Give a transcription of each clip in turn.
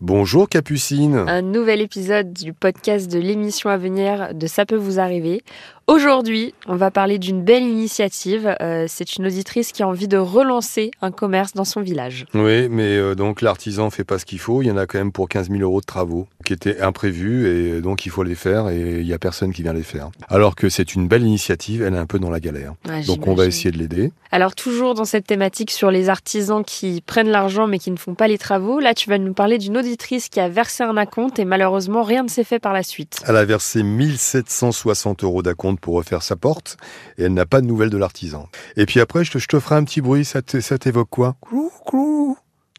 Bonjour Capucine. Un nouvel épisode du podcast de l'émission à venir de Ça peut vous arriver. Aujourd'hui, on va parler d'une belle initiative. Euh, c'est une auditrice qui a envie de relancer un commerce dans son village. Oui, mais euh, donc l'artisan fait pas ce qu'il faut. Il y en a quand même pour 15 000 euros de travaux qui étaient imprévus et donc il faut les faire et il y a personne qui vient les faire. Alors que c'est une belle initiative, elle est un peu dans la galère. Donc on va essayer de l'aider. Alors toujours dans cette thématique sur les artisans qui prennent l'argent mais qui ne font pas les travaux, là tu vas nous parler d'une auditrice qui a versé un acompte et malheureusement rien ne s'est fait par la suite. Elle a versé 1760 euros d'acompte pour refaire sa porte et elle n'a pas de nouvelles de l'artisan. Et puis après, je te, je te ferai un petit bruit, ça te- ça t'évoque quoi? Clou, clou.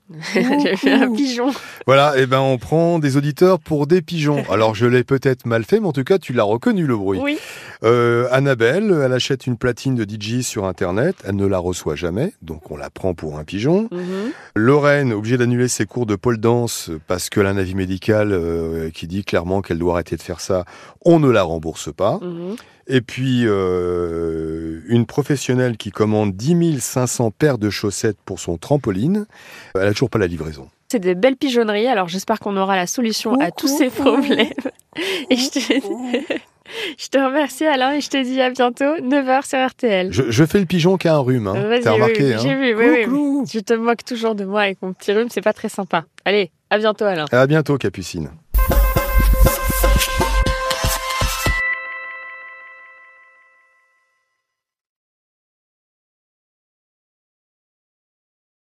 J'ai fait un pigeon. Voilà, et ben on prend des auditeurs pour des pigeons. Alors je l'ai peut-être mal fait, mais en tout cas tu l'as reconnu le bruit. Oui. Euh, Annabelle, elle achète une platine de DJ sur Internet, elle ne la reçoit jamais, donc on la prend pour un pigeon. Mhm. Lorraine, obligée d'annuler ses cours de pole dance parce qu'elle a un avis médical euh, qui dit clairement qu'elle doit arrêter de faire ça, on ne la rembourse pas. Mhm. Et puis euh, une professionnelle qui commande 10 500 paires de chaussettes pour son trampoline, elle a toujours pas la livraison. C'est des belles pigeonneries, alors j'espère qu'on aura la solution à tous ces problèmes. Et je te... je te remercie Alain et je te dis à bientôt, 9h sur RTL. Je, je fais le pigeon qui a un rhume, hein. T'as remarqué oui, hein j'ai vu, oui. Je te moque toujours de moi avec mon petit rhume, c'est pas très sympa. Allez, à bientôt Alain. À bientôt Capucine.